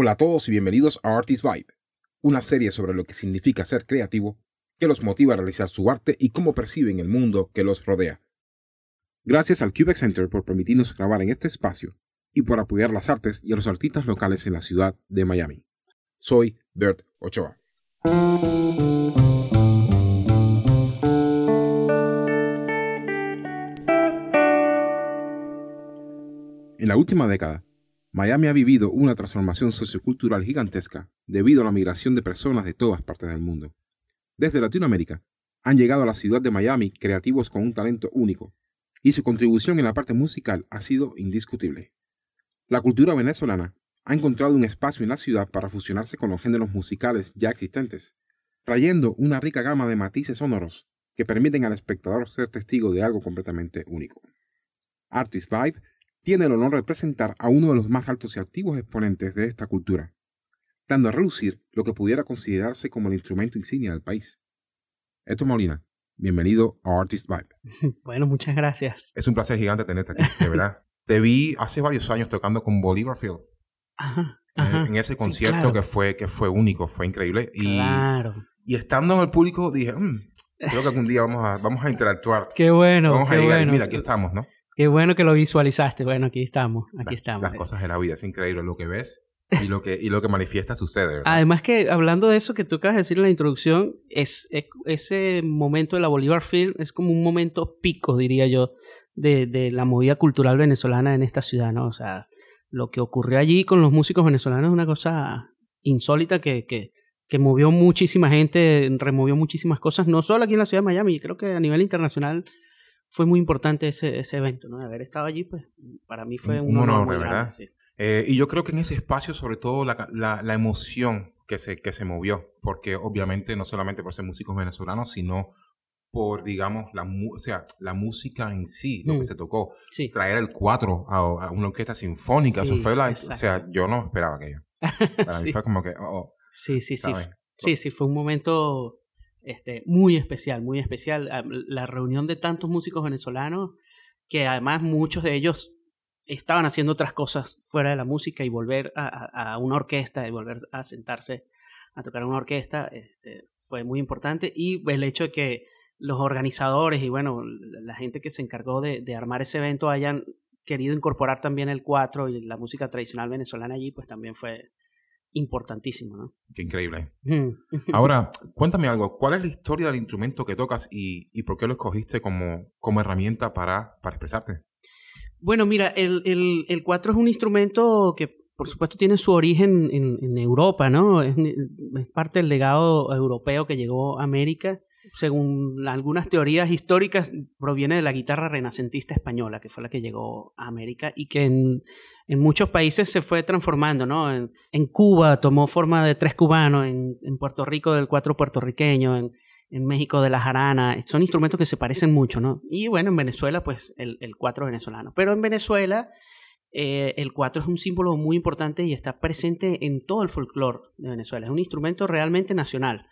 Hola a todos y bienvenidos a Artist Vibe, una serie sobre lo que significa ser creativo, que los motiva a realizar su arte y cómo perciben el mundo que los rodea. Gracias al Quebec Center por permitirnos grabar en este espacio y por apoyar las artes y a los artistas locales en la ciudad de Miami. Soy Bert Ochoa. En la última década, Miami ha vivido una transformación sociocultural gigantesca debido a la migración de personas de todas partes del mundo. Desde Latinoamérica han llegado a la ciudad de Miami creativos con un talento único, y su contribución en la parte musical ha sido indiscutible. La cultura venezolana ha encontrado un espacio en la ciudad para fusionarse con los géneros musicales ya existentes, trayendo una rica gama de matices sonoros que permiten al espectador ser testigo de algo completamente único. Artist Vibe tiene el honor de presentar a uno de los más altos y activos exponentes de esta cultura, dando a relucir lo que pudiera considerarse como el instrumento insignia del país. Esto Molina, bienvenido a Artist Vibe. Bueno, muchas gracias. Es un placer gigante tenerte aquí, de verdad. Te vi hace varios años tocando con Bolívar Field. Ajá, ajá. en ese Sí, concierto claro. que fue que fue único, fue increíble. Y, Claro. y estando en el público dije, "Mm, creo que algún día vamos a, vamos a interactuar. Qué bueno, vamos a qué llegar. y bueno. Mira, aquí estamos, ¿no? Qué bueno que lo visualizaste. Bueno, aquí estamos, aquí Las- estamos. Las cosas de la vida, es increíble lo que ves y lo que, y lo que manifiesta sucede, ¿verdad? Además que hablando de eso que tú acabas de decir en la introducción, es, es- ese momento de la Bolívar Film es como un momento pico, diría yo, de, de la movida cultural venezolana en esta ciudad, ¿no? O sea, lo que ocurrió allí con los músicos venezolanos es una cosa insólita que, que, que movió muchísima gente, removió muchísimas cosas, no solo aquí en la ciudad de Miami, creo que a nivel internacional fue muy importante ese, ese evento, ¿no? De haber estado allí, pues para mí fue Un- un, honor, honor, muy de grande, verdad. sí. Eh, y yo creo que en ese espacio, sobre todo, la, la, la emoción que se, que se movió, porque obviamente no solamente por ser músicos venezolanos, sino por, digamos, la, mu- o sea, la música en sí, lo Mm. que se tocó. Sí. Traer el 4 a, a una orquesta sinfónica, eso Sí, fue la... O exacto. sea, yo no esperaba aquello. Para mí Sí. fue como que, oh, Sí, sí, sí. ¿sabes? Sí, sí, fue un momento este, muy especial, muy especial. Ah, La reunión de tantos músicos venezolanos que además muchos de ellos estaban haciendo otras cosas fuera de la música y volver a, una orquesta y volver a sentarse a tocar una orquesta este, fue muy importante y el hecho de que los organizadores y bueno, la gente que se encargó de, de armar ese evento hayan querido incorporar también el cuatro y la música tradicional venezolana allí, pues también fue importantísimo, ¿no? qué increíble. Ahora, cuéntame algo. ¿Cuál es la historia del instrumento que tocas y, y por qué lo escogiste como, como herramienta para, para expresarte? Bueno, mira, el, el, el cuatro es un instrumento que por supuesto tiene su origen en, en Europa, ¿no? Es, es parte del legado europeo que llegó a América. Según algunas teorías históricas, proviene de la guitarra renacentista española, que fue la que llegó a América y que en, en muchos países se fue transformando, ¿no? En, Cuba tomó forma de tres cubanos, en, en Puerto Rico del cuatro puertorriqueño, en, México de la jarana. Son instrumentos que se parecen mucho, ¿no? Y bueno, en Venezuela, pues el, el cuatro venezolano. Pero en Venezuela, eh, el cuatro es un símbolo muy importante y está presente en todo el folclore de Venezuela. Es un instrumento realmente nacional.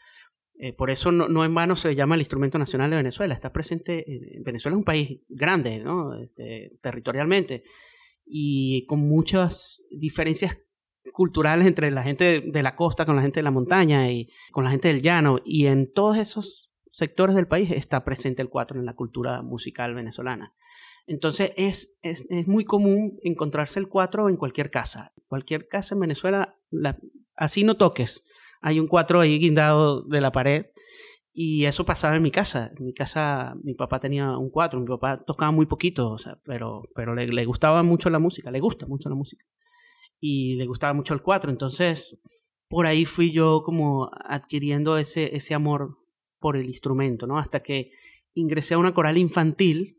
Eh, por eso no, no en vano se llama el instrumento nacional de Venezuela. Está presente. En, Venezuela es un país grande, ¿no? Este, territorialmente. Y con muchas diferencias culturales entre la gente de la costa con la gente de la montaña y con la gente del llano. Y en todos esos sectores del país está presente el cuatro en la cultura musical venezolana. Entonces es, es, es muy común encontrarse el cuatro en cualquier casa. Cualquier casa en Venezuela, la, así no toques. Hay un cuatro ahí guindado de la pared. Y eso pasaba en mi casa. En mi casa, mi papá tenía un cuatro. Mi papá tocaba muy poquito, o sea, pero, pero le, gustaba mucho la música. Le gusta mucho la música y le gustaba mucho el 4. Entonces, por ahí fui yo como adquiriendo ese, ese amor por el instrumento, ¿no? Hasta que ingresé a una coral infantil,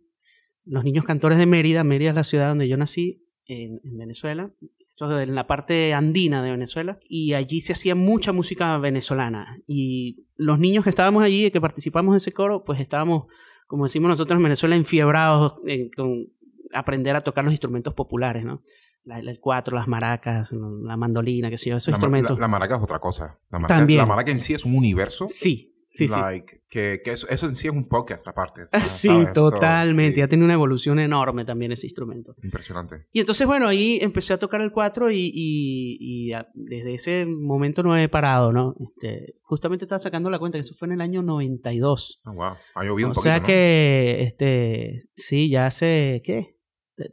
los niños cantores de Mérida, Mérida es la ciudad donde yo nací, en Venezuela, esto es en la parte andina de Venezuela, y allí se hacía mucha música venezolana. Y los niños que estábamos allí, y que participamos en ese coro, pues estábamos, como decimos nosotros en Venezuela, enfiebrados en, con aprender a tocar los instrumentos populares, ¿no? La, el cuatro, las maracas, la mandolina, qué sé yo, esos La, instrumentos. la- la maraca es otra cosa. La maraca, También. la maraca en sí es un universo Sí, sí, sí. like, Que, que eso, eso en sí es un podcast aparte. Ah, sí, ¿sabes? So, totalmente. sí, Ya tiene una evolución enorme también ese instrumento. Impresionante. Y entonces, bueno, ahí empecé a tocar el 4 y, y, y a- desde ese momento no he parado, ¿no? Este, justamente estaba sacando la cuenta que eso fue en el año 92. Oh, wow. Ha llovido O un poquito, sea ¿no? que, este, sí, ya hace, ¿qué?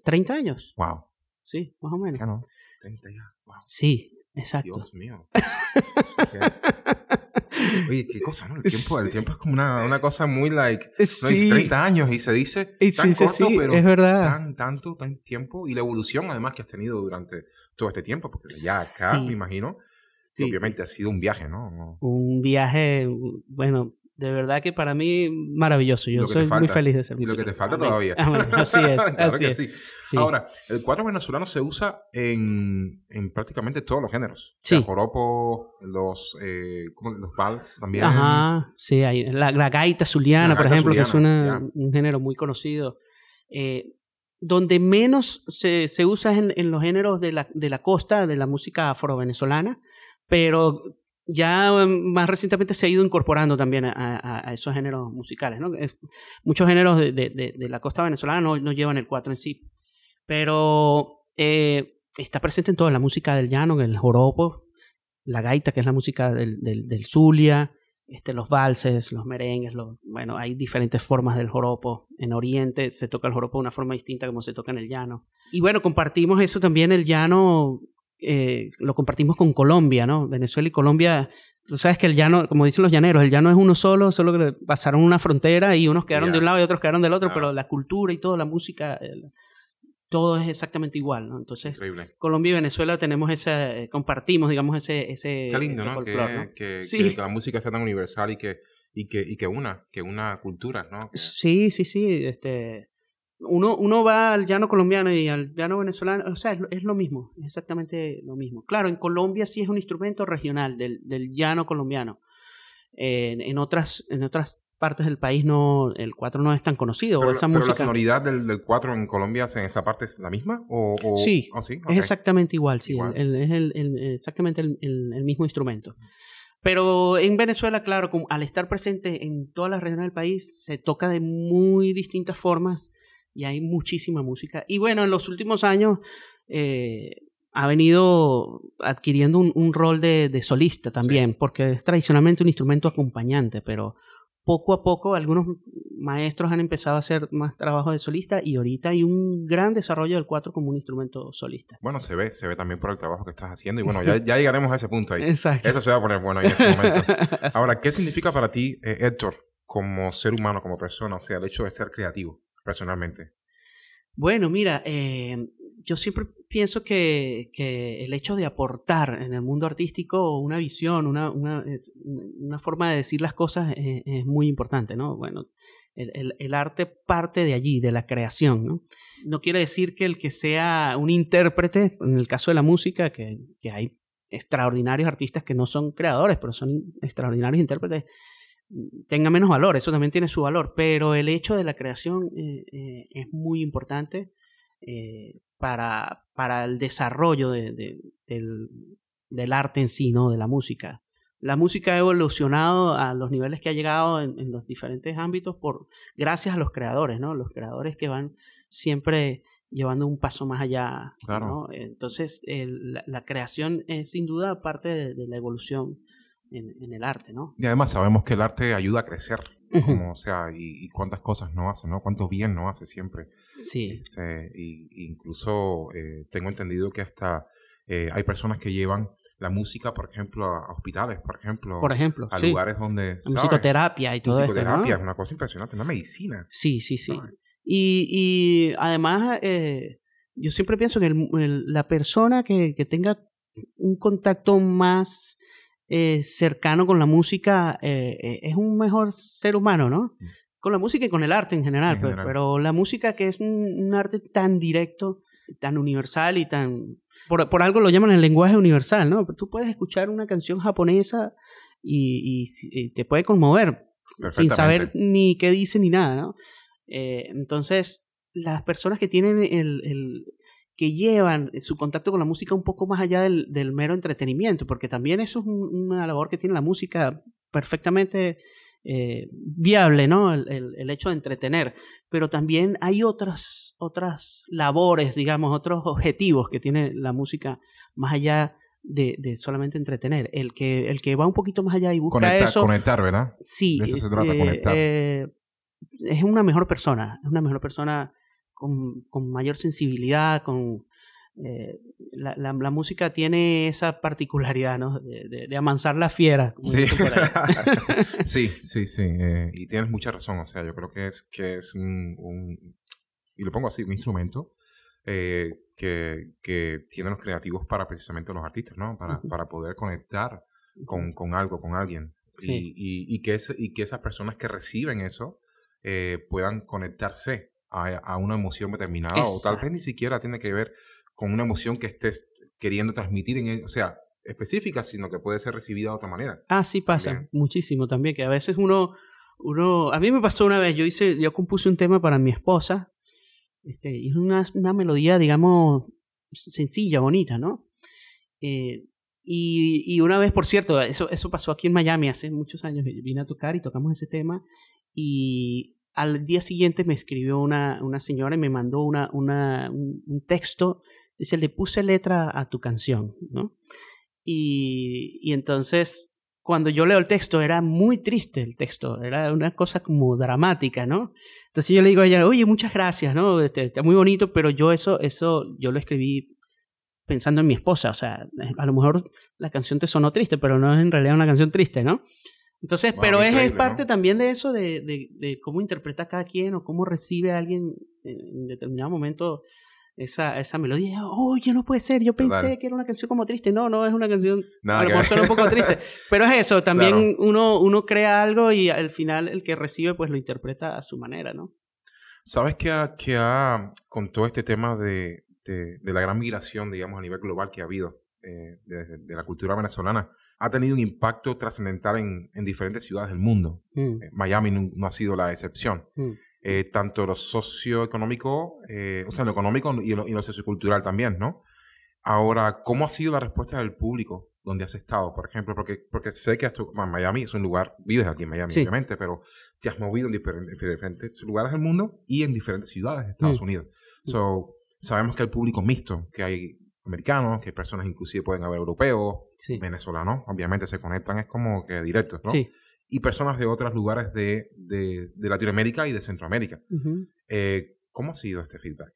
¿30 años? Wow. Sí, más o menos. Ya no. 30 ya. Wow. Sí, exacto. Dios mío. Oye, qué cosa, ¿no? El tiempo, el tiempo es como una, una cosa muy like. No, Sí. dice 30 años y se dice tan sí, corto, sí, pero es verdad. tan tanto, tan tiempo. Y la evolución además que has tenido durante todo este tiempo, porque ya acá, me imagino, obviamente ha sido un viaje. No. un viaje, bueno, de verdad que para mí maravilloso. Yo soy muy feliz de ser Y lo que músico. te falta todavía. Amén. Así es, Claro así es. sí. Sí. Ahora, el cuatro venezolano se usa en, en prácticamente todos los géneros. Sí. El joropo, los, eh, los vals también. Ajá, sí, hay, la, la gaita zuliana, La por ejemplo, que es una- un género muy conocido. Eh, donde menos se, se usa es en, en los géneros de la, de la costa, de la música afro-venezolana, pero ya um, más recientemente se ha ido incorporando también a, esos géneros musicales. muchos géneros de, de- la costa venezolana no, no llevan el cuatro en sí, pero eh, está presente en toda la música del llano, el joropo, la gaita, que es la música del, del, del Zulia, este, los valses, los merengues, bueno, hay diferentes formas del joropo. En Oriente se toca el joropo de una forma distinta como se toca en el llano. Y bueno, compartimos eso también, el llano, eh, lo compartimos con Colombia, ¿no? Venezuela y Colombia, tú sabes que el llano, como dicen los llaneros, el llano es uno solo, solo que pasaron una frontera y unos quedaron de un lado y otros quedaron del otro, Ah. pero la cultura y toda la música, el- todo es exactamente igual, ¿no? Entonces, Increíble. Colombia y Venezuela tenemos ese, compartimos, digamos, ese, ese, Qué lindo, ese ¿no? Que, folclore, ¿no? que- Sí. que- que la música sea tan universal y que, y que, y que una, que una cultura, ¿no? Que- Sí, sí, sí. Este, uno, uno va al llano colombiano y al llano venezolano, o sea, es, lo- es lo mismo, es exactamente lo mismo. Claro, en Colombia sí es un instrumento regional del, del llano colombiano. En, en otras, en otras partes del país no, el cuatro no es tan conocido. pero, o esa pero la música sonoridad del, del cuatro en Colombia en esa parte es la misma o, o- Sí, oh, sí? es Ok. exactamente igual, sí, Igual. el- es el- el- exactamente el mismo instrumento. Pero en Venezuela, claro, como al estar presente en todas las regiones del país, se toca de muy distintas formas y hay muchísima música. Y bueno, en los últimos años eh, ha venido adquiriendo un, un rol de, de solista también, porque es tradicionalmente un instrumento acompañante, pero poco a poco algunos maestros han empezado a hacer más trabajo de solista y ahorita hay un gran desarrollo del cuatro como un instrumento solista. Bueno, se ve, se ve también por el trabajo que estás haciendo y bueno, ya, ya llegaremos a ese punto ahí. Exacto. Eso se va a poner bueno ahí en ese momento. Ahora, ¿qué significa para ti, eh, Héctor, como ser humano, como persona, o sea, el hecho de ser creativo, personalmente? Bueno, mira, eh, yo siempre pienso que, que el hecho de aportar en el mundo artístico una visión, una, una, una forma de decir las cosas es, es muy importante, ¿no? Bueno, el, el- el arte parte de allí, de la creación, ¿no? No quiere decir que el que sea un intérprete, en el caso de la música, que, que hay extraordinarios artistas que no son creadores, pero son extraordinarios intérpretes, tenga menos valor, eso también tiene su valor, pero el hecho de la creación eh, eh, es muy importante eh, para, para el desarrollo de- de- del, del arte en sí, ¿no? de la música. La música ha evolucionado a los niveles que ha llegado en, en los diferentes ámbitos por gracias a los creadores, ¿no? Los creadores que van siempre llevando un paso más allá. Claro. ¿no? Entonces, el- la, la creación es sin duda parte de, de la evolución en, en el arte, ¿no? Y además sabemos que el arte ayuda a crecer, como, o sea, y, y cuántas cosas no hace, ¿no? Cuánto bien no hace siempre. Sí. Este, y, incluso eh, tengo entendido que hasta eh, hay personas que llevan la música, por ejemplo, a, hospitales, por ejemplo, Por ejemplo, a sí. lugares donde, ¿sabes? musicoterapia y todo esto, Musicoterapia ¿no? es una cosa impresionante, una medicina. Sí, sí, sí. Y, y además, eh, yo siempre pienso que el- el- la persona que, que tenga un contacto más eh, cercano con la música eh, eh, es un mejor ser humano, ¿no? Mm. Con la música y con el arte en general, En pues, general. pero la música que es un, un arte tan directo, tan universal y tan... Por, por algo lo llaman el lenguaje universal, ¿no? Tú puedes escuchar una canción japonesa y, y si- y te puede conmover sin saber ni qué dice ni nada, ¿no? Eh, entonces, las personas que tienen el, el- que llevan su contacto con la música un poco más allá del, del mero entretenimiento, porque también eso es un- una labor que tiene la música perfectamente eh, viable, ¿no? El, el, hecho de entretener. Pero también hay otras, otras labores, digamos, otros objetivos que tiene la música más allá de, de, solamente entretener. El que, el que va un poquito más allá y busca conectar, eso. Conectar, ¿verdad? Sí. De eso se trata, conectar. Eh, es una mejor persona, es una mejor persona con, con mayor sensibilidad, con, eh, la, la, la, música tiene esa particularidad, ¿no? De, de, de amansar la fiera. Sí. sí, sí, sí. Eh, y tienes mucha razón. O sea, yo creo que es, que es un, un y lo pongo así, un instrumento eh, que, que tienen los creativos para precisamente los artistas, ¿no? Para, uh -huh. para poder conectar con, con, algo, con alguien. Sí. Y, y, y, que es, y que esas personas que reciben eso eh, puedan conectarse a, a, una emoción determinada Exacto. o tal vez ni siquiera tiene que ver con una emoción que estés queriendo transmitir, en, o sea, específica, sino que puede ser recibida de otra manera. Ah, sí pasa, también. muchísimo también, que a veces uno, uno, a mí me pasó una vez, yo hice, yo compuse un tema para mi esposa, este, y es una, una melodía, digamos, sencilla, bonita, ¿no? Eh, y, y, una vez, por cierto, eso, eso pasó aquí en Miami hace muchos años, vine a tocar y tocamos ese tema, y al día siguiente me escribió una, una señora y me mandó una, una, un, un, texto. Dice, le puse letra a tu canción, ¿no? Y, y, entonces, cuando yo leo el texto, era muy triste el texto, era una cosa como dramática, ¿no? Entonces yo le digo a ella, oye, muchas gracias, ¿no? Este, está muy bonito, pero yo eso, eso, yo lo escribí pensando en mi esposa, o sea, a lo mejor la canción te sonó triste, pero no es en realidad una canción triste, ¿no? Entonces, wow, pero es, es, parte ¿no? también de eso, de, de, de, cómo interpreta cada quien o cómo recibe a alguien en determinado momento esa, esa melodía. Oye, no puede ser, yo pensé Total. que era una canción como triste. No, no, es una canción Nada a lo mejor un poco triste. Pero es eso, también claro. uno, uno crea algo y al final el que recibe pues lo interpreta a su manera, ¿no? ¿Sabes que, ha, que ha, con todo este tema de, de, de la gran migración, digamos, a nivel global que ha habido eh, de, de, la cultura venezolana, ha tenido un impacto trascendental en, en, diferentes ciudades del mundo. Mm. Eh, Miami no, no, ha sido la excepción. Mm. Eh, tanto lo socioeconómico, eh, o sea, lo económico y lo, y lo, sociocultural también, ¿no? Ahora, ¿cómo ha sido la respuesta del público donde has estado, por ejemplo? Porque, porque sé que tú, bueno, Miami es un lugar, vives aquí en Miami, sí. obviamente, pero te has movido en diferentes, en diferentes, lugares del mundo y en diferentes ciudades de Estados mm. Unidos. So, sabemos que hay público mixto, que hay americanos, que personas inclusive pueden haber europeos, sí. venezolanos, obviamente se conectan, es como que directos, ¿no? Sí. Y personas de otros lugares de, de, de Latinoamérica y de Centroamérica. Uh -huh. eh, ¿Cómo ha sido este feedback?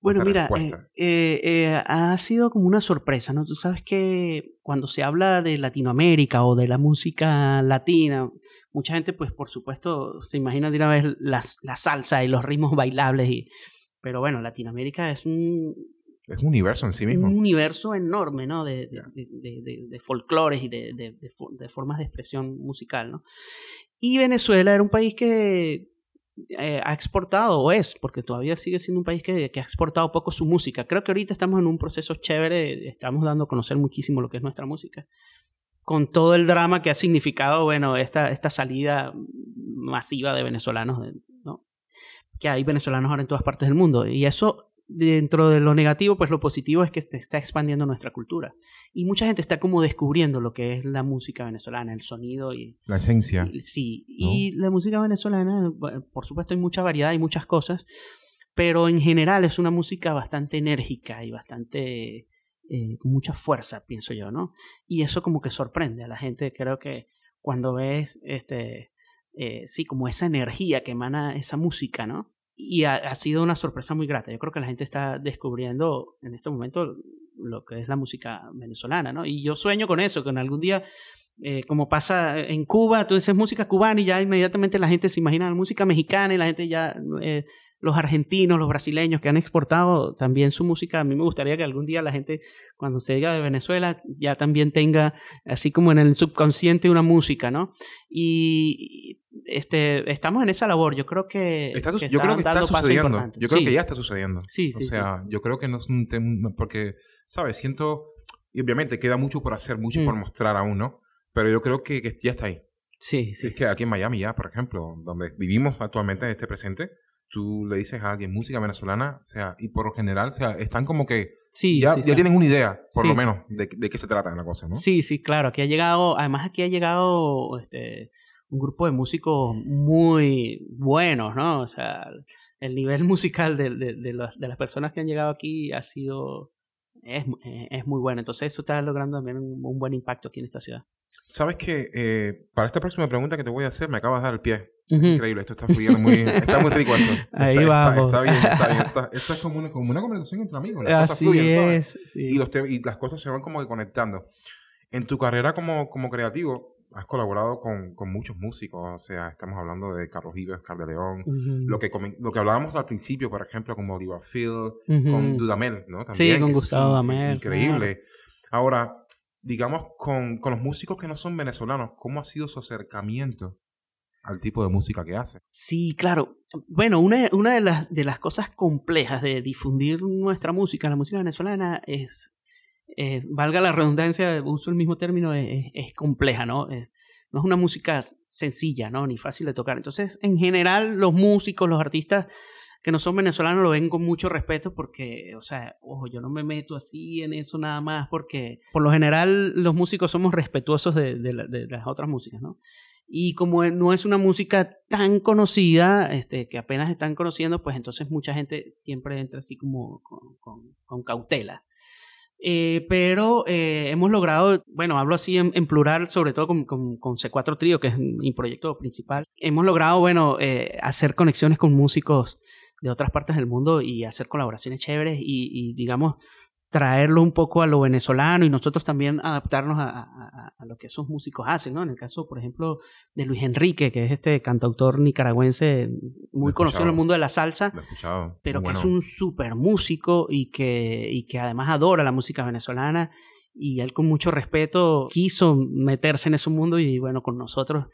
Bueno, mira, eh, eh, eh, ha sido como una sorpresa, ¿no? Tú sabes que cuando se habla de Latinoamérica o de la música latina, mucha gente, pues por supuesto, se imagina de una vez la, la salsa y los ritmos bailables, y, pero bueno, Latinoamérica es un, es un universo en sí mismo. Un universo enorme, ¿no? De, de, de, de, de folclores y de, de, formas de expresión musical, ¿no? Y Venezuela era un país que eh, ha exportado, o es, porque todavía sigue siendo un país que, que, ha exportado poco su música. Creo que ahorita estamos en un proceso chévere, estamos dando a conocer muchísimo lo que es nuestra música. Con todo el drama que ha significado, bueno, esta, esta salida masiva de venezolanos, ¿no? Que hay venezolanos ahora en todas partes del mundo. Y eso dentro de lo negativo, pues lo positivo es que se está expandiendo nuestra cultura. Y mucha gente está como descubriendo lo que es la música venezolana, el sonido y... La esencia. Y, sí, ¿no? y la música venezolana, por supuesto hay mucha variedad y muchas cosas, pero en general es una música bastante enérgica y bastante... Eh, con mucha fuerza, pienso yo, ¿no? Y eso como que sorprende a la gente, creo que cuando ves, este, eh, sí, como esa energía que emana esa música, ¿no? Y ha, sido una sorpresa muy grata. Yo creo que la gente está descubriendo en este momento lo que es la música venezolana, ¿no? Y yo sueño con eso, que en algún día, eh, como pasa en Cuba, tú dices música cubana y ya inmediatamente la gente se imagina la música mexicana y la gente ya eh, los argentinos, los brasileños que han exportado también su música. A mí me gustaría que algún día la gente, cuando se diga de Venezuela, ya también tenga, así como en el subconsciente, una música, ¿no? Y este, estamos en esa labor. Yo creo que. Está, que yo creo que está sucediendo. Yo creo sí. que ya está sucediendo. Sí, sí. O sea, sí. yo creo que no es un tema. Porque, ¿sabes? Siento. Y obviamente queda mucho por hacer, mucho mm. por mostrar aún, ¿no? Pero yo creo que, que ya está ahí. Sí, sí. Es que aquí en Miami ya, por ejemplo, donde vivimos actualmente en este presente, tú le dices a alguien música venezolana, o sea, y por lo general, o sea, están como que sí, ya, sí, ya sí. tienen una idea, por lo menos, de, de, qué se trata la cosa, ¿no? Sí, sí, claro. Aquí ha llegado, además aquí ha llegado este, un grupo de músicos muy buenos, ¿no? O sea, el nivel musical de, de, de, las personas que han llegado aquí ha sido, es, es muy bueno. Entonces eso está logrando también un, un buen impacto aquí en esta ciudad. Sabes que eh, para esta próxima pregunta que te voy a hacer me acabas de dar el pie. Increíble, esto está fluyendo muy, está muy rico esto. Ahí está, vamos. Está, bien, está bien. esto es como una, como una conversación entre amigos. Las Así cosas fluyen, ¿sabes? Es, sí. y, los y las cosas se van como conectando. En tu carrera como, como creativo, has colaborado con, con, muchos músicos, o sea, estamos hablando de Carlos Vives, Car de León, uh -huh. lo, que, lo que hablábamos al principio, por ejemplo, con Oliver Phil, uh -huh. con Dudamel, ¿no? También, sí, con Gustavo Dudamel. Increíble. Claro. Ahora, digamos, con, con, los músicos que no son venezolanos, ¿cómo ha sido su acercamiento al tipo de música que hace? Sí, claro. Bueno, una, una de, las, de las cosas complejas de difundir nuestra música, la música venezolana, es, eh, valga la redundancia, uso el mismo término, es, compleja, ¿no? No es una música sencilla, ¿no? Ni fácil de tocar. Entonces, en general, los músicos, los artistas que no son venezolanos lo ven con mucho respeto porque, o sea, ojo, yo no me meto así en eso nada más porque por lo general los músicos somos respetuosos de, de, la, de las otras músicas, ¿no? Y como no es una música tan conocida, este, que apenas están conociendo, pues entonces mucha gente siempre entra así como con, con, con cautela. Eh, pero eh, hemos logrado, bueno, hablo así en, en plural, sobre todo con, con, con, C4 Trio, que es mi proyecto principal. Hemos logrado, bueno, eh, hacer conexiones con músicos de otras partes del mundo y hacer colaboraciones chéveres y, y, digamos, traerlo un poco a lo venezolano y nosotros también adaptarnos a, a, a, lo que esos músicos hacen, ¿no? En el caso, por ejemplo, de Luis Enrique, que es este cantautor nicaragüense muy conocido en el mundo de la salsa, pero que bueno. es un súper músico y que, y que además adora la música venezolana y él con mucho respeto quiso meterse en ese mundo y bueno, con nosotros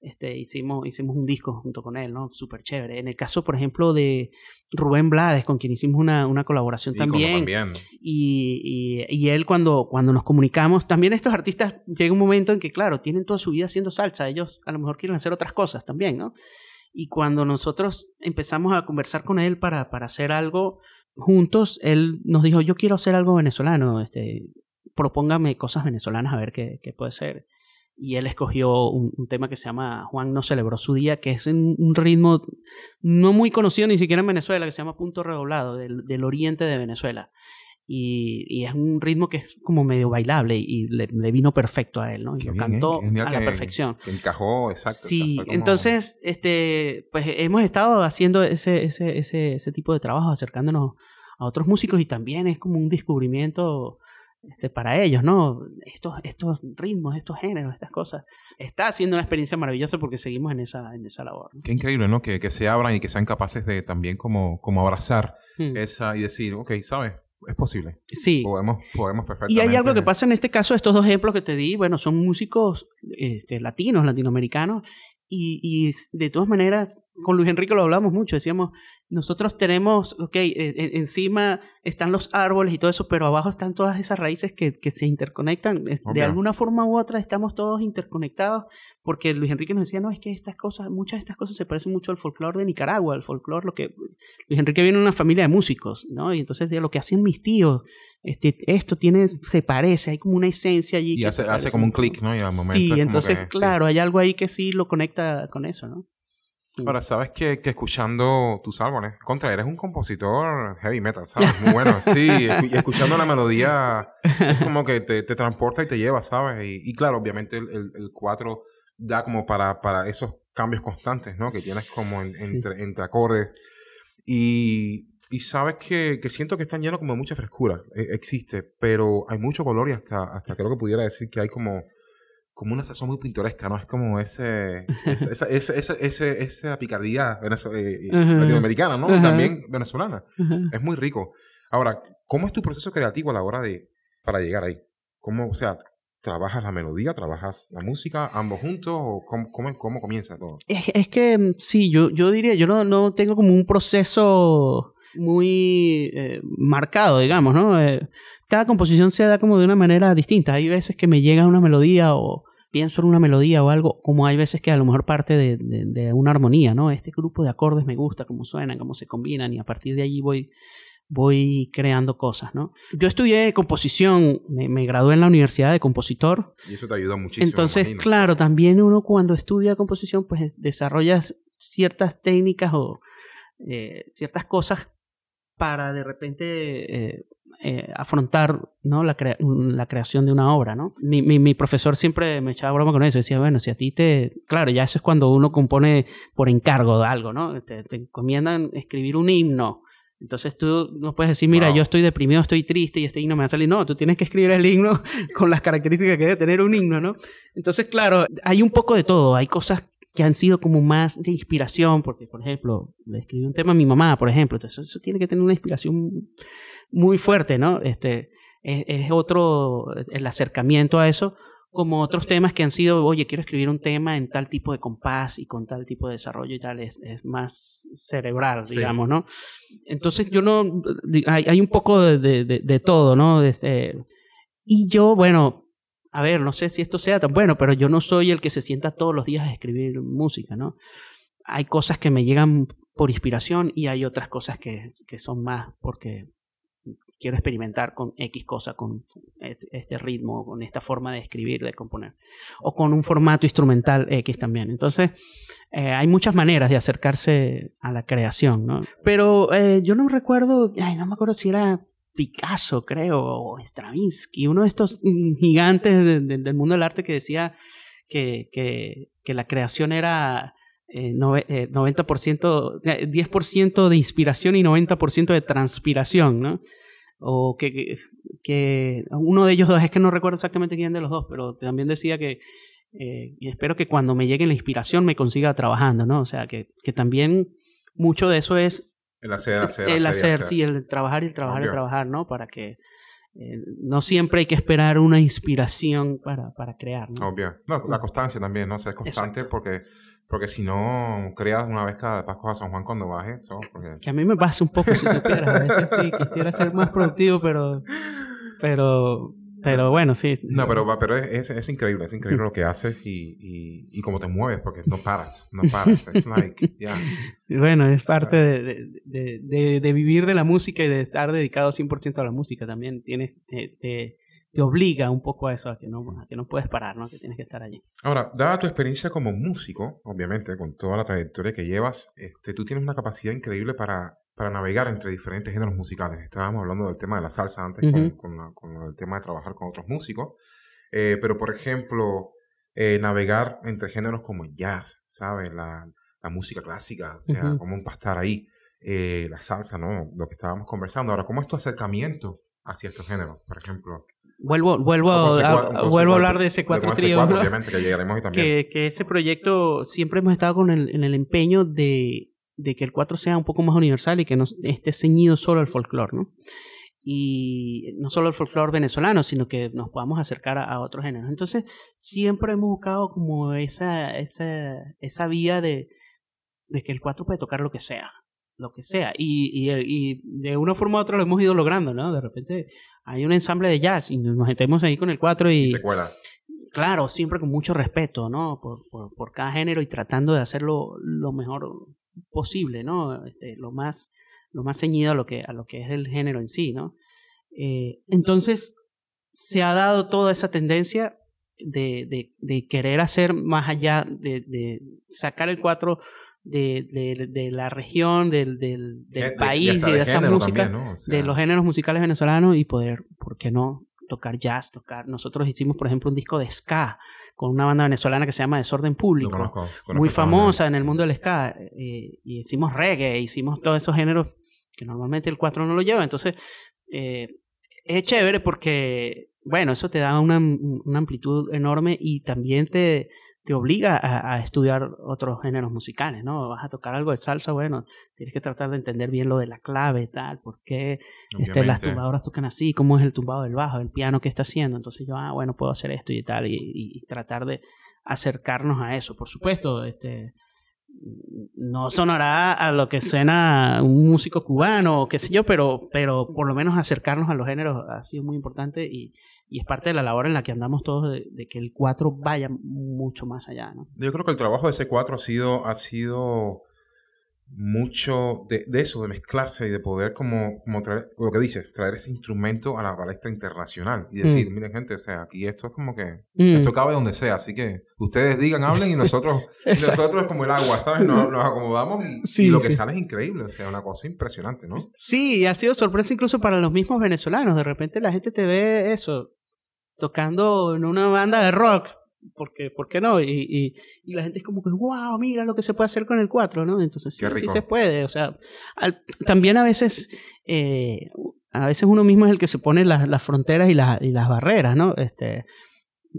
este, hicimos, hicimos un disco junto con él, ¿no? Súper chévere. En el caso, por ejemplo, de Rubén Blades, con quien hicimos una, una colaboración sí, también. también. Y, y, y, él cuando, cuando nos comunicamos, también estos artistas llega un momento en que, claro, tienen toda su vida haciendo salsa, ellos a lo mejor quieren hacer otras cosas también, ¿no? Y cuando nosotros empezamos a conversar con él para, para hacer algo juntos, él nos dijo, yo quiero hacer algo venezolano, este, propóngame cosas venezolanas a ver qué, qué puede ser y él escogió un, un, tema que se llama Juan no celebró su día, que es un, un, ritmo no muy conocido ni siquiera en Venezuela, que se llama punto redoblado, del, del oriente de Venezuela. Y, y, es un ritmo que es como medio bailable y le, le vino perfecto a él, ¿no? Y lo bien, cantó ¿eh? a la que, perfección. Que encajó, exacto. Sí, o sea, como... entonces, este, pues hemos estado haciendo ese, ese, ese, ese tipo de trabajo, acercándonos a otros músicos y también es como un descubrimiento este, para ellos, ¿no? Estos, estos ritmos, estos géneros, estas cosas. Está siendo una experiencia maravillosa porque seguimos en esa, en esa labor. ¿no? Qué increíble, ¿no? Que, que se abran y que sean capaces de también como, como abrazar hmm. esa y decir, ok, ¿sabes? Es posible. Sí. Podemos, podemos perfectamente. Y hay algo que pasa en este caso, estos dos ejemplos que te di, bueno, son músicos este, latinos, latinoamericanos, y, y, de todas maneras, con Luis Enrique lo hablamos mucho, decíamos, nosotros tenemos, ok, eh, encima están los árboles y todo eso, pero abajo están todas esas raíces que, que se interconectan. Okay. De alguna forma u otra estamos todos interconectados, porque Luis Enrique nos decía, no, es que estas cosas, muchas de estas cosas se parecen mucho al folclore de Nicaragua, al folclore, lo que... Luis Enrique viene de una familia de músicos, ¿no? Y entonces lo que hacían mis tíos, este, esto tiene, se parece, hay como una esencia allí. Y hace, hace como un clic, ¿no? Y al momento sí, entonces, que, claro, sí. hay algo ahí que sí lo conecta con eso, ¿no? Ahora, sabes que, que, escuchando tus álbumes, contra, eres un compositor heavy metal, ¿sabes? Muy bueno. Sí, y escuchando la melodía es como que te, te transporta y te lleva, ¿sabes? Y, y claro, obviamente el, el, el 4 da como para, para esos cambios constantes, ¿no? Que tienes como en, entre, entre acordes. Y, y sabes que, que, siento que están llenos como de mucha frescura. E, existe, pero hay mucho color y hasta, hasta creo que pudiera decir que hay como como una sazón muy pintoresca, ¿no? Es como ese, ese esa, esa, esa, picardía eh, uh -huh. latinoamericana, ¿no? Uh -huh. Y también venezolana. Uh -huh. Es muy rico. Ahora, ¿cómo es tu proceso creativo a la hora de, para llegar ahí? ¿Cómo, o sea, trabajas la melodía, trabajas la música, ambos juntos, o cómo, cómo, cómo comienza todo? Es, es, que, sí, yo, yo diría, yo no, no tengo como un proceso muy eh, marcado, digamos, ¿no? Eh, cada composición se da como de una manera distinta. Hay veces que me llega una melodía o pienso en una melodía o algo, como hay veces que a lo mejor parte de, de, de una armonía, ¿no? Este grupo de acordes me gusta, cómo suenan, cómo se combinan y a partir de allí voy, voy creando cosas, ¿no? Yo estudié composición, me, gradué en la Universidad de Compositor. Y eso te ayuda muchísimo. Entonces, claro, también uno cuando estudia composición, pues desarrolla ciertas técnicas o eh, ciertas cosas para de repente eh, eh, afrontar ¿no? la, la, creación de una obra. ¿no? Mi, mi, profesor siempre me echaba broma con eso. Decía, bueno, si a ti te... Claro, ya eso es cuando uno compone por encargo de algo, ¿no? Te, te encomiendan escribir un himno entonces tú no puedes decir, mira, yo estoy deprimido, estoy triste y este himno me va a salir. No, tú tienes que escribir el himno con las características que debe tener un himno, ¿no? Entonces, claro, hay un poco de todo. Hay cosas que han sido como más de inspiración, porque, por ejemplo, le escribí un tema a mi mamá, por ejemplo. Entonces, eso tiene que tener una inspiración muy fuerte, ¿no? Este, es, es otro, el acercamiento a eso como otros temas que han sido, oye, quiero escribir un tema en tal tipo de compás y con tal tipo de desarrollo y tal, es, es más cerebral, digamos, ¿no? Entonces yo no, hay, hay un poco de, de, de, todo, ¿no? y yo, bueno, a ver, no sé si esto sea tan bueno, pero yo no soy el que se sienta todos los días a escribir música, ¿no? Hay cosas que me llegan por inspiración y hay otras cosas que, que son más porque quiero experimentar con X cosa, con este ritmo, con esta forma de escribir, de componer, o con un formato instrumental X también. Entonces, eh, hay muchas maneras de acercarse a la creación, ¿no? Pero eh, yo no recuerdo, ay, no me acuerdo si era Picasso, creo, o Stravinsky, uno de estos gigantes del mundo del arte que decía que, que, que la creación era eh, 90%, 10% de inspiración y 90% de transpiración, ¿no? O que, que, uno de ellos dos, es que no recuerdo exactamente quién de los dos, pero también decía que eh, y espero que cuando me llegue la inspiración me consiga trabajando, ¿no? O sea, que, que también mucho de eso es el hacer, hacer, el hacer, sí, el trabajar y el trabajar y trabajar, ¿no? Para que eh, no siempre hay que esperar una inspiración para, para crear, ¿no? Obvio. No, la constancia también, ¿no? Ser constante porque porque si no, creas una vez cada Pascua a San Juan cuando baje. porque... Que a mí me pasa un poco, si supieras. A veces sí, quisiera ser más productivo, pero... Pero... Pero bueno, sí. No, pero, pero es, es, increíble, es increíble lo que haces y, y, y cómo te mueves, porque no paras, no paras. Es like, yeah. Bueno, es parte de, de, de, de, vivir de la música y de estar dedicado 100% a la música también. Tienes, te, te obliga un poco a eso, a que no, que no puedes parar, ¿no? que tienes que estar allí. Ahora, dada tu experiencia como músico, obviamente, con toda la trayectoria que llevas, este, tú tienes una capacidad increíble para, para navegar entre diferentes géneros musicales. Estábamos hablando del tema de la salsa antes, con, con, el tema de trabajar con otros músicos, eh, pero por ejemplo, eh, navegar entre géneros como el jazz, ¿sabes? La, la música clásica, o sea, cómo empastar ahí. Eh, la salsa, ¿no? Lo que estábamos conversando. Ahora, ¿cómo es tu acercamiento hacia estos géneros, por ejemplo? Vuelvo, vuelvo, a, vuelvo a hablar de ese cuatro trío. Obviamente, que llegaremos también. Que, ese proyecto siempre hemos estado con el, en el empeño de, de, que el 4 sea un poco más universal y que no esté ceñido solo al folclore, ¿no? Y no solo el folclore venezolano, sino que nos podamos acercar a, otros géneros. Entonces, siempre hemos buscado como esa, esa, esa vía de, de que el 4 puede tocar lo que sea lo que sea. Y, y, y, de una forma u otra lo hemos ido logrando, ¿no? De repente hay un ensamble de jazz y nos metemos ahí con el 4 y... Se cuela. Claro, siempre con mucho respeto, ¿no? Por, por, por, cada género y tratando de hacerlo lo mejor posible, ¿no? Este, lo más lo más ceñido a lo que a lo que es el género en sí, ¿no? Eh, entonces se ha dado toda esa tendencia de, de, de querer hacer más allá de, de sacar el 4 de, de, de, la región, del, del, del país y de, esa música, de los géneros musicales venezolanos y poder, ¿por qué no? Tocar jazz, tocar. Nosotros hicimos, por ejemplo, un disco de ska con una banda venezolana que se llama Desorden Público, muy famosa en el mundo del ska. Eh, y hicimos reggae, hicimos todos esos géneros que normalmente el 4 no lo lleva. Entonces, eh, es chévere porque, bueno, eso te da una, una amplitud enorme y también te, te obliga a, estudiar otros géneros musicales, ¿no? Vas a tocar algo de salsa, bueno, tienes que tratar de entender bien lo de la clave, tal, por qué este, las tumbadoras tocan así, cómo es el tumbado del bajo, el piano que está haciendo, entonces yo, ah, bueno, puedo hacer esto y tal, y, tratar de acercarnos a eso, por supuesto, este no sonará a lo que suena un músico cubano o qué sé yo, pero, pero por lo menos acercarnos a los géneros ha sido muy importante y, y es parte de la labor en la que andamos todos de, que el 4 vaya mucho más allá. ¿no? Yo creo que el trabajo de ese 4 ha sido, ha sido mucho de, de, eso, de mezclarse y de poder como, como traer, lo que dices, traer ese instrumento a la palestra internacional y decir, mm. miren gente, o sea, aquí esto es como que, mm. esto cabe donde sea, así que ustedes digan, hablen y nosotros, nosotros como el agua, ¿sabes? Nos, nos acomodamos y, lo que sale es increíble, o sea, una cosa impresionante, ¿no? Sí, ha sido sorpresa incluso para los mismos venezolanos, de repente la gente te ve eso, tocando en una banda de rock, porque, ¿por qué no? Y, y, la gente es como que, wow, mira lo que se puede hacer con el 4, ¿no? Entonces sí, sí, se puede. O sea, también a veces, eh, a veces uno mismo es el que se pone las, las fronteras y, las, y las barreras, ¿no? Este,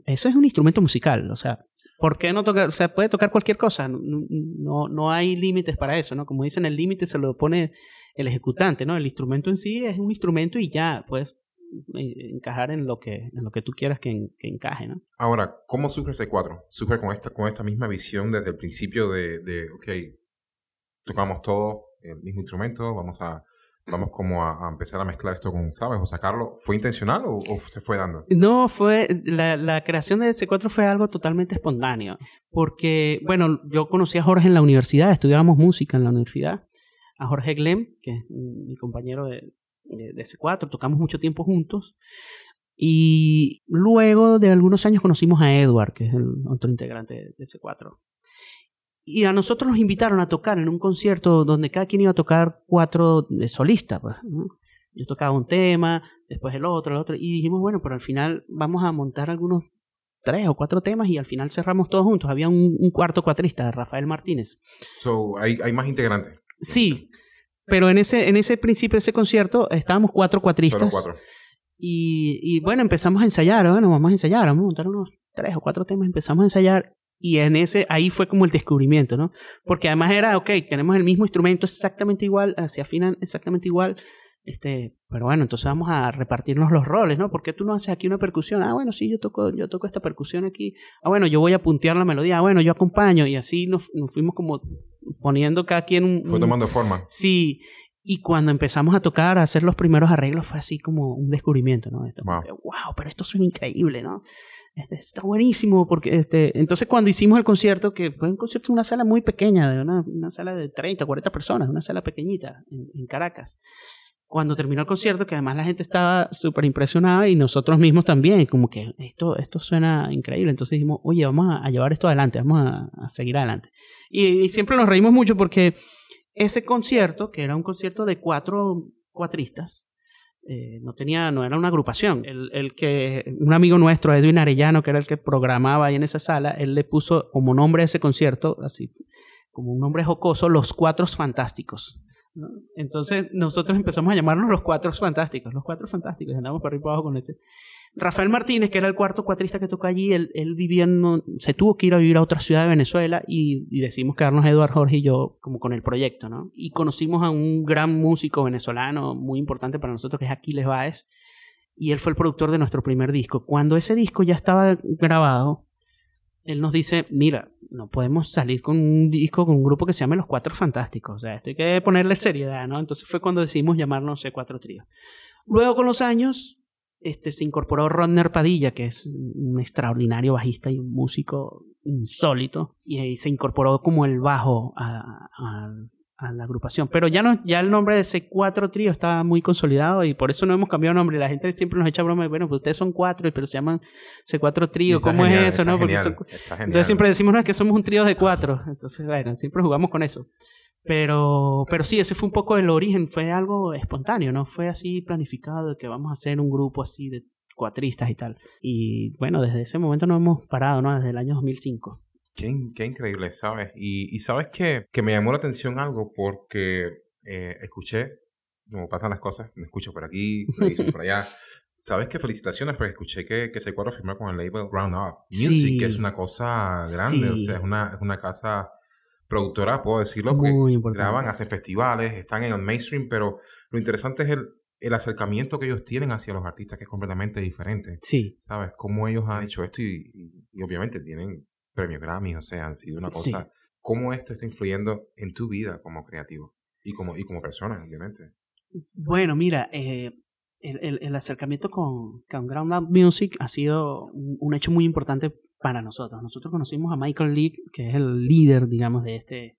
eso es un instrumento musical, o sea, ¿por qué no tocar? O sea, puede tocar cualquier cosa, no, no hay límites para eso, ¿no? Como dicen, el límite se lo pone el ejecutante, ¿no? El instrumento en sí es un instrumento y ya, pues encajar en lo que, en lo que tú quieras que, encaje, ¿no? Ahora, ¿cómo surge C4? Surge con esta, con esta misma visión desde el principio de, de ok, tocamos todo el mismo instrumento, vamos a vamos como a, empezar a mezclar esto con, ¿sabes? O sacarlo. ¿Fue intencional o, se fue dando? No, fue, la, la, creación de C4 fue algo totalmente espontáneo. Porque, bueno, yo conocí a Jorge en la universidad, estudiábamos música en la universidad. A Jorge Glem, que es mi compañero de, de, C4, tocamos mucho tiempo juntos. Y luego de algunos años conocimos a Edward, que es el otro integrante de C4. Y a nosotros nos invitaron a tocar en un concierto donde cada quien iba a tocar cuatro de solista. Pues, Yo tocaba un tema, después el otro, el otro. Y dijimos, bueno, pero al final vamos a montar algunos tres o cuatro temas y al final cerramos todos juntos. Había un, cuarto cuatrista, Rafael Martínez. So, ¿hay, hay más integrantes? Sí, pero en ese, en ese principio ese concierto estábamos cuatro cuatristas. Solo cuatro. Y, y bueno, empezamos a ensayar, bueno, vamos a ensayar, vamos a montar unos tres o cuatro temas, empezamos a ensayar y en ese, ahí fue como el descubrimiento, ¿no? Porque además era, ok, tenemos el mismo instrumento exactamente igual, se afinan exactamente igual, este, pero bueno, entonces vamos a repartirnos los roles, ¿no? Porque tú no haces aquí una percusión, ah, bueno, sí, yo toco, yo toco esta percusión aquí, ah, bueno, yo voy a puntear la melodía, ah, bueno, yo acompaño, y así nos, nos fuimos como poniendo cada quien un... Fue tomando forma. Sí, y cuando empezamos a tocar, a hacer los primeros arreglos, fue así como un descubrimiento, ¿no? Esto, wow. wow, pero esto suena increíble, ¿no? Este, está buenísimo, porque este, entonces cuando hicimos el concierto, que fue un concierto en una sala muy pequeña, de una, una sala de 30, 40 personas, una sala pequeñita en, en Caracas, cuando terminó el concierto, que además la gente estaba súper impresionada y nosotros mismos también, como que esto, esto suena increíble. Entonces dijimos, oye, vamos a, llevar esto adelante, vamos a, seguir adelante. Y, siempre nos reímos mucho porque ese concierto, que era un concierto de cuatro cuatristas, eh, no tenía, no era una agrupación. El, el, que, un amigo nuestro, Edwin Arellano, que era el que programaba ahí en esa sala, él le puso como nombre a ese concierto, así, como un nombre jocoso, Los Cuatro Fantásticos. Entonces nosotros empezamos a llamarnos los cuatro fantásticos, los cuatro fantásticos, andamos por ahí abajo con ese. Rafael Martínez, que era el cuarto cuatrista que tocó allí, él, él vivía en, se tuvo que ir a vivir a otra ciudad de Venezuela y, y decidimos quedarnos Eduardo Jorge y yo como con el proyecto, ¿no? Y conocimos a un gran músico venezolano muy importante para nosotros que es Aquiles Báez y él fue el productor de nuestro primer disco. Cuando ese disco ya estaba grabado, él nos dice, mira, no podemos salir con un disco con un grupo que se llame Los Cuatro Fantásticos. O sea, esto hay que ponerle seriedad, ¿no? Entonces fue cuando decidimos llamarnos C4 Trío. Luego, con los años, este, se incorporó Rodner Padilla, que es un extraordinario bajista y un músico insólito, y ahí se incorporó como el bajo a, a la agrupación. Pero ya no, ya el nombre de C4 Trío está muy consolidado y por eso no hemos cambiado nombre. La gente siempre nos echa broma de, bueno, pues ustedes son cuatro, pero se llaman C4 Trío. ¿Cómo es eso, no? Porque Entonces siempre decimos, no, es que somos un trío de cuatro. Entonces, bueno, siempre jugamos con eso. Pero, pero sí, ese fue un poco el origen, fue algo espontáneo, no fue así planificado de que vamos a hacer un grupo así de cuatristas y tal. Y bueno, desde ese momento no hemos parado, ¿no? Desde el año 2005. Qué, increíble, ¿sabes? Y, y sabes que, que, me llamó la atención algo porque eh, escuché, como pasan las cosas, me escucho por aquí, me por allá. Sabes que felicitaciones porque escuché que, que cuadro firmó con el label Ground Up Music, que es una cosa grande, o sea, es una, es una casa productora, puedo decirlo, Muy graban, hacen festivales, están en el mainstream, pero lo interesante es el, el acercamiento que ellos tienen hacia los artistas, que es completamente diferente. Sí. ¿Sabes? Cómo ellos han hecho esto y, y obviamente tienen premios Grammy, o sea, han sido una cosa. ¿Cómo esto está influyendo en tu vida como creativo y como, y como persona, obviamente? Bueno, mira, eh, el, el, acercamiento con, con Ground Up Music ha sido un, hecho muy importante para nosotros. Nosotros conocimos a Michael Lee, que es el líder, digamos, de este,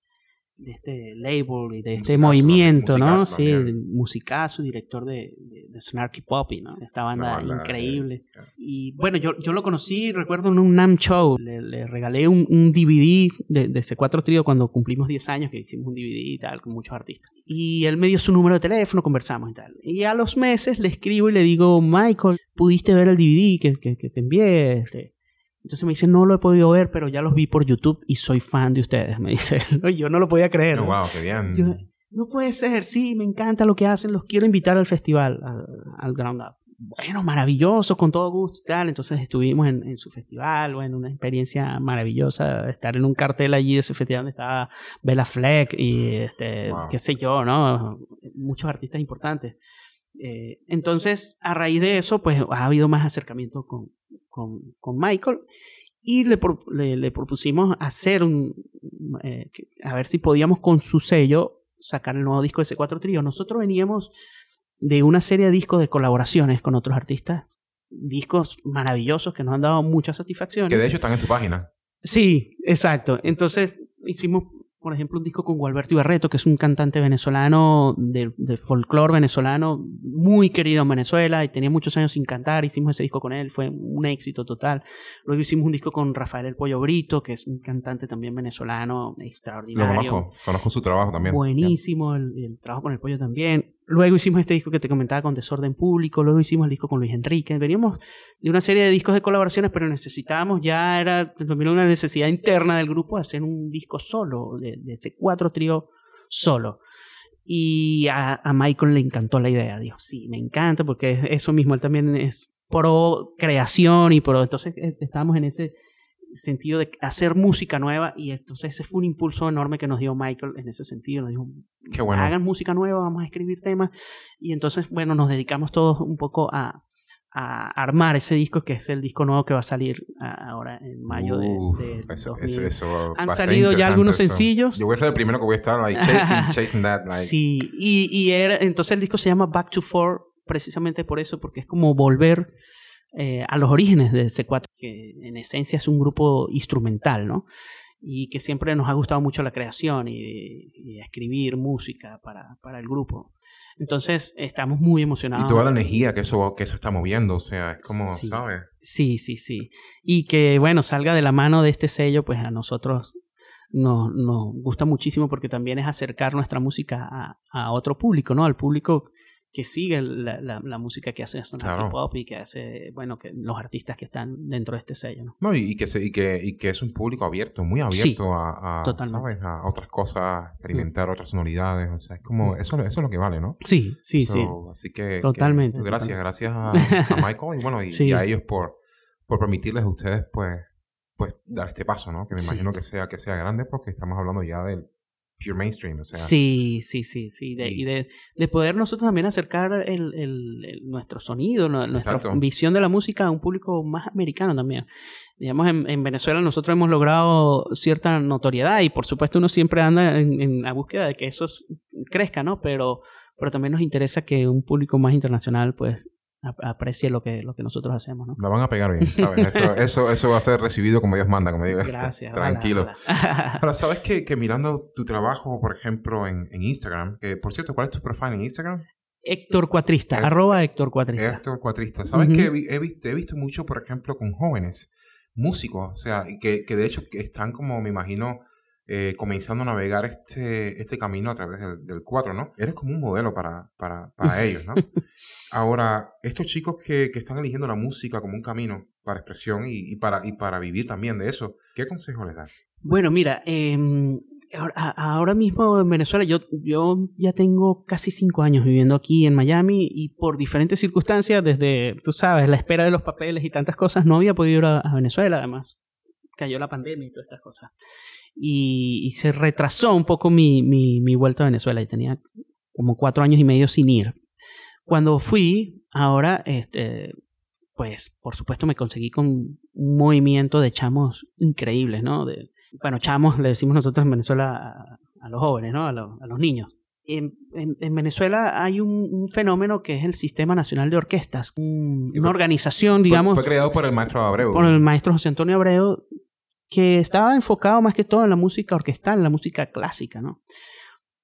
de este label y de este movimiento, ¿no? Sí, musicazo, director de, de, Snarky Poppy, ¿no? Esta banda, increíble. Y bueno, yo, yo lo conocí, recuerdo en un NAM show, le, regalé un, un DVD de, de, ese cuatro trío cuando cumplimos 10 años, que hicimos un DVD y tal, con muchos artistas. Y él me dio su número de teléfono, conversamos y tal. Y a los meses le escribo y le digo, Michael, ¿pudiste ver el DVD que, que, que te envié? Este, entonces me dice, no lo he podido ver, pero ya los vi por YouTube y soy fan de ustedes. Me dice, yo no lo podía creer. Oh, wow, qué bien. no puede ser, sí, me encanta lo que hacen, los quiero invitar al festival, al, Ground Up. Bueno, maravilloso, con todo gusto y tal. Entonces estuvimos en, su festival, bueno, una experiencia maravillosa, estar en un cartel allí de ese festival donde estaba Bella Fleck y este, qué sé yo, ¿no? Muchos artistas importantes. Eh, entonces, a raíz de eso, pues ha habido más acercamiento con, con, Michael y le, le, propusimos hacer un, eh, a ver si podíamos con su sello sacar el nuevo disco de C4 Trío. Nosotros veníamos de una serie de discos de colaboraciones con otros artistas, discos maravillosos que nos han dado mucha satisfacción. Que de hecho están en tu página. Sí, exacto. Entonces hicimos por ejemplo, un disco con Gualberto Ibarreto, que es un cantante venezolano de, de folclore venezolano, muy querido en Venezuela y tenía muchos años sin cantar. Hicimos ese disco con él, fue un éxito total. Luego hicimos un disco con Rafael El Pollo Brito, que es un cantante también venezolano extraordinario. Lo conozco, conozco su trabajo también. Buenísimo, el, el, trabajo con El Pollo también. Luego hicimos este disco que te comentaba con Desorden Público, luego hicimos el disco con Luis Enrique. Veníamos de una serie de discos de colaboraciones, pero necesitábamos, ya era una necesidad interna del grupo hacer un disco solo, de, ese cuatro trío solo. Y a, Michael le encantó la idea. Dijo, sí, me encanta, porque eso mismo, él también es pro creación y pro. Entonces eh, estábamos en ese sentido de hacer música nueva y entonces ese fue un impulso enorme que nos dio Michael en ese sentido, nos dijo, Qué bueno. hagan música nueva, vamos a escribir temas y entonces, bueno, nos dedicamos todos un poco a, a armar ese disco que es el disco nuevo que va a salir ahora en mayo de, eso, Han salido ya algunos sencillos. Yo voy a ser el primero que voy a estar like, chasing, chasing that. Sí, y, y era, entonces el disco se llama Back to Four precisamente por eso, porque es como volver eh, a los orígenes de C4, que en esencia es un grupo instrumental, ¿no? Y que siempre nos ha gustado mucho la creación y, escribir música para, para, el grupo. Entonces, estamos muy emocionados. Y toda la energía que eso, que eso está moviendo, o sea, es como, sí, ¿sabes? Sí, sí, sí. Y que, bueno, salga de la mano de este sello, pues a nosotros nos, nos gusta muchísimo porque también es acercar nuestra música a, a otro público, ¿no? Al público que sigue la, la, música que hace Sonata Pop y que hace, bueno, que los artistas que están dentro de este sello, ¿no? No, y, que, se, y, que, y que es un público abierto, muy abierto a, a, ¿sabes? a otras cosas, experimentar otras sonoridades, o sea, es como, eso, eso es lo que vale, ¿no? Sí, sí, sí. Así que... Totalmente. gracias, gracias a, Michael y bueno, y, a ellos por, por permitirles a ustedes, pues, pues, dar este paso, ¿no? Que me imagino que sea, que sea grande porque estamos hablando ya del pure mainstream, o sea. Sí, sí, sí, sí. y, de, de, poder nosotros también acercar el, el, nuestro sonido, nuestra visión de la música a un público más americano también. Digamos, en, en, Venezuela nosotros hemos logrado cierta notoriedad y por supuesto uno siempre anda en, en la búsqueda de que eso crezca, ¿no? Pero, pero también nos interesa que un público más internacional pues aprecie lo que, lo que nosotros hacemos, ¿no? Lo van a pegar bien, ¿sabes? Eso, eso, eso va a ser recibido como Dios manda, como digo. Gracias. Tranquilo. Ahora, ¿sabes que, que, mirando tu trabajo, por ejemplo, en, en, Instagram, que por cierto, ¿cuál es tu profile en Instagram? Héctor Cuatrista, arroba Héctor Cuatrista. Héctor Cuatrista. ¿Sabes que he, visto, he visto mucho, por ejemplo, con jóvenes músicos, o sea, que, que de hecho están como, me imagino, eh, comenzando a navegar este, este camino a través del, del 4, ¿no? Eres como un modelo para, para, para ellos, ¿no? Ahora, estos chicos que, que, están eligiendo la música como un camino para expresión y, y, para, y para vivir también de eso, ¿qué consejo les das? Bueno, mira, eh, ahora mismo en Venezuela yo, yo ya tengo casi cinco años viviendo aquí en Miami y por diferentes circunstancias, desde, tú sabes, la espera de los papeles y tantas cosas, no había podido ir a, a Venezuela, además cayó la pandemia y todas estas cosas y, se retrasó un poco mi, mi, mi, vuelta a Venezuela y tenía como cuatro años y medio sin ir. Cuando fui, ahora, este, pues por supuesto me conseguí con un movimiento de chamos increíbles, ¿no? De, bueno, chamos le decimos nosotros en Venezuela a, los jóvenes, ¿no? A, a los niños. En, en, Venezuela hay un, un, fenómeno que es el Sistema Nacional de Orquestas, una organización, digamos... Fue, creado por el maestro Abreu. Por el maestro José Antonio Abreu, que estaba enfocado más que todo en la música orquestal, en la música clásica, ¿no?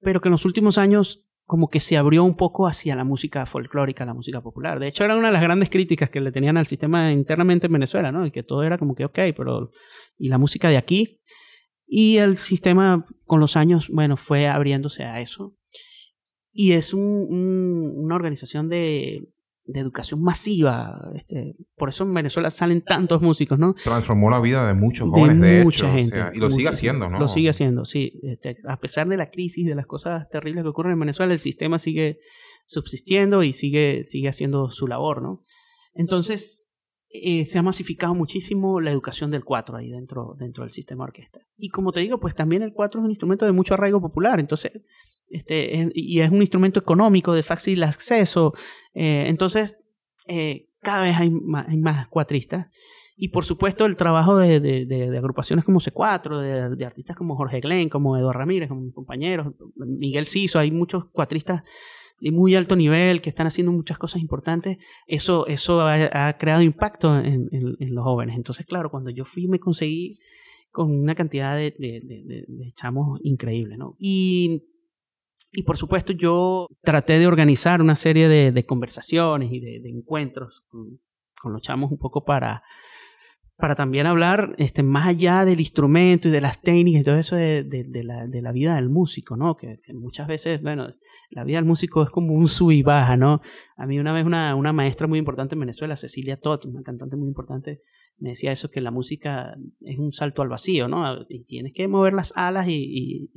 Pero que en los últimos años como que se abrió un poco hacia la música folclórica, la música popular. De hecho, era una de las grandes críticas que le tenían al sistema internamente en Venezuela, ¿no? Y que todo era como que, ok, pero... ¿Y la música de aquí? Y el sistema con los años, bueno, fue abriéndose a eso. Y es una organización de, de educación masiva. Este, por eso en Venezuela salen tantos músicos, ¿no? Transformó la vida de muchos jóvenes, de, hecho. y lo sigue haciendo, ¿no? Lo sigue haciendo, sí. Este, a pesar de la crisis, de las cosas terribles que ocurren en Venezuela, el sistema sigue subsistiendo y sigue, sigue haciendo su labor, ¿no? Entonces, eh, se ha masificado muchísimo la educación del cuatro ahí dentro, dentro del sistema orquesta. Y como te digo, pues también el cuatro es un instrumento de mucho arraigo popular, entonces, este, y es un instrumento económico de fácil acceso, eh, entonces, eh, cada vez hay más, hay más, cuatristas. Y por supuesto el trabajo de, de, de, agrupaciones como C4, de, artistas como Jorge Glenn, como Eduardo Ramírez, como compañeros, Miguel Ciso, hay muchos cuatristas de muy alto nivel, que están haciendo muchas cosas importantes, eso, eso ha, creado impacto en, en, los jóvenes. Entonces, claro, cuando yo fui me conseguí con una cantidad de, de, de, chamos increíble, ¿no? Y, y por supuesto yo traté de organizar una serie de, conversaciones y de, encuentros con, los chamos un poco para para también hablar este, más allá del instrumento y de las técnicas y todo eso de, de, la, la, vida del músico, ¿no? Que, muchas veces, bueno, la vida del músico es como un sub y baja, ¿no? A mí una vez una, una maestra muy importante en Venezuela, Cecilia Tot, una cantante muy importante, me decía eso, que la música es un salto al vacío, ¿no? Y tienes que mover las alas y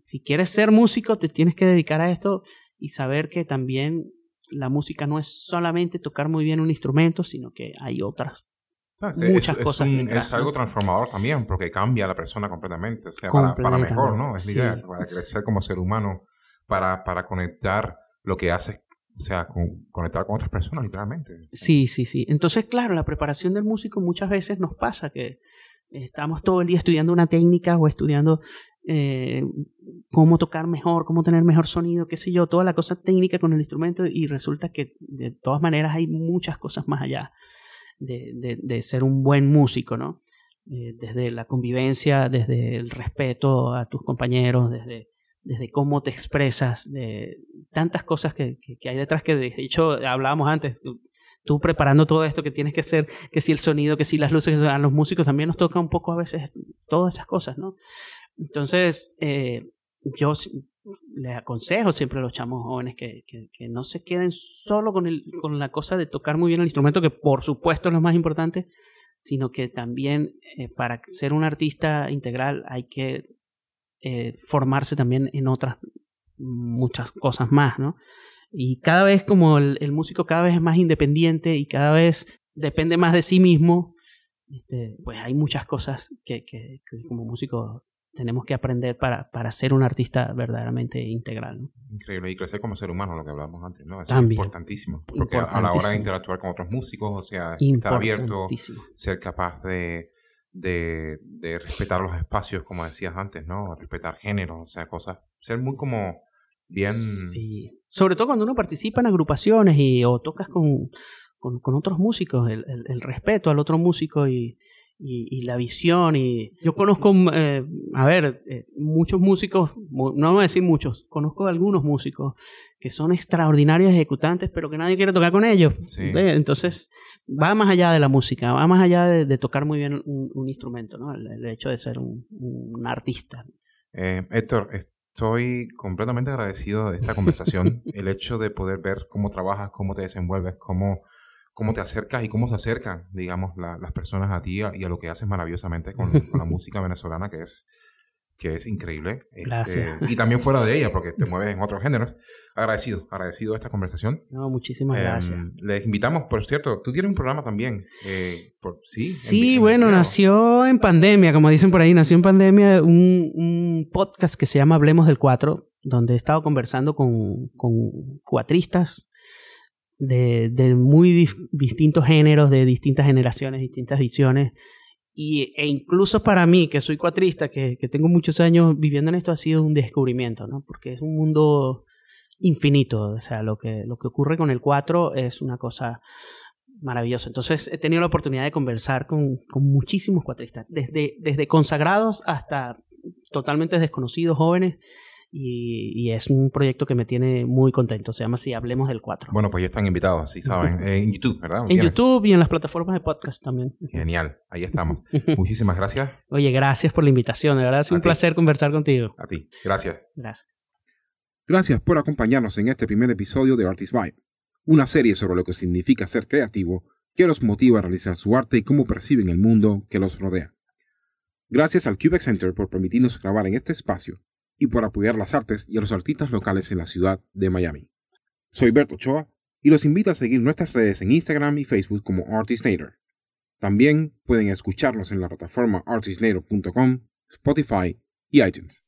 si quieres ser músico, te tienes que dedicar a esto y saber que también la música no es solamente tocar muy bien un instrumento, sino que hay otras muchas cosas. Es, algo transformador también, porque cambia a la persona completamente, o sea, para, para, mejor, ¿no? Es la idea, para crecer como ser humano, para, para conectar lo que hace, o sea, con, conectar con otras personas, literalmente. Sí, sí, sí. Entonces, claro, la preparación del músico muchas veces nos pasa que estamos todo el día estudiando una técnica o estudiando eh, cómo tocar mejor, cómo tener mejor sonido, qué sé yo, toda la cosa técnica con el instrumento y resulta que de todas maneras hay muchas cosas más allá de, de, ser un buen músico, ¿no? Eh, desde la convivencia, desde el respeto a tus compañeros, desde, desde cómo te expresas, de tantas cosas que, que, hay detrás que de hecho hablábamos antes, tú, preparando todo esto que tienes que hacer, que si el sonido, que si las luces, a los músicos también nos toca un poco a veces todas esas cosas, ¿no? Entonces, eh, yo les aconsejo siempre a los chamos jóvenes que, que, no se queden solo con, el, con la cosa de tocar muy bien el instrumento, que por supuesto es lo más importante, sino que también eh, para ser un artista integral hay que eh, formarse también en otras muchas cosas más, ¿no? Y cada vez como el, el, músico cada vez es más independiente y cada vez depende más de sí mismo, este, pues hay muchas cosas que, que, que como músico tenemos que aprender para, para ser un artista verdaderamente integral. Increíble, y crecer como ser humano, lo que hablábamos antes, ¿no? Eso es importantísimo, porque a la hora de interactuar con otros músicos, o sea, estar abierto, ser capaz de, de, de, respetar los espacios, como decías antes, ¿no? Respetar género, o sea, cosas, ser muy como bien... Sí, sobre todo cuando uno participa en agrupaciones y o tocas con, con, con otros músicos, el, el, el respeto al otro músico y y, la visión. y Yo conozco, eh, a ver, eh, muchos músicos, no voy a decir muchos, conozco algunos músicos que son extraordinarios ejecutantes, pero que nadie quiere tocar con ellos. Entonces, va más allá de la música, va más allá de, tocar muy bien un, instrumento, ¿no? El, hecho de ser un, un artista. Eh, Héctor, estoy completamente agradecido de esta conversación, el hecho de poder ver cómo trabajas, cómo te desenvuelves, cómo cómo te acercas y cómo se acercan, digamos, las personas a ti y a, lo que haces maravillosamente con, la música venezolana, que es, que es increíble. Este, y también fuera de ella, porque te mueves en otros géneros. Agradecido, agradecido de esta conversación. No, muchísimas em, gracias. Les invitamos, por cierto, tú tienes un programa también. Eh, sí, sí bueno, nació en pandemia, como dicen por ahí, nació en pandemia un, un podcast que se llama Hablemos del 4, donde he estado conversando con, con cuatristas, de, de muy distintos géneros, de distintas generaciones, distintas visiones. Y, e incluso para mí, que soy cuatrista, que, que, tengo muchos años viviendo en esto, ha sido un descubrimiento, ¿no? Porque es un mundo infinito. O sea, lo que, lo que ocurre con el cuatro es una cosa maravilloso. Entonces he tenido la oportunidad de conversar con, con muchísimos cuatristas, desde, desde consagrados hasta totalmente desconocidos jóvenes y, es un proyecto que me tiene muy contento. Se llama Si Hablemos del 4. Bueno, pues ya están invitados, así saben. Eh, en YouTube, ¿verdad? En YouTube y en las plataformas de podcast también. Genial, ahí estamos. Muchísimas gracias. Oye, gracias por la invitación. De verdad, es un placer conversar contigo. A ti, gracias. Gracias. Gracias por acompañarnos en este primer episodio de Artist Vibe, una serie sobre lo que significa ser creativo, qué los motiva a realizar su arte y cómo perciben el mundo que los rodea. Gracias al Quebec Center por permitirnos grabar en este espacio y por apoyar las artes y a los artistas locales en la ciudad de Miami. Soy Berto Ochoa y los invito a seguir nuestras redes en Instagram y Facebook como ArtistNator. También pueden escucharnos en la plataforma artistnator.com, Spotify y iTunes.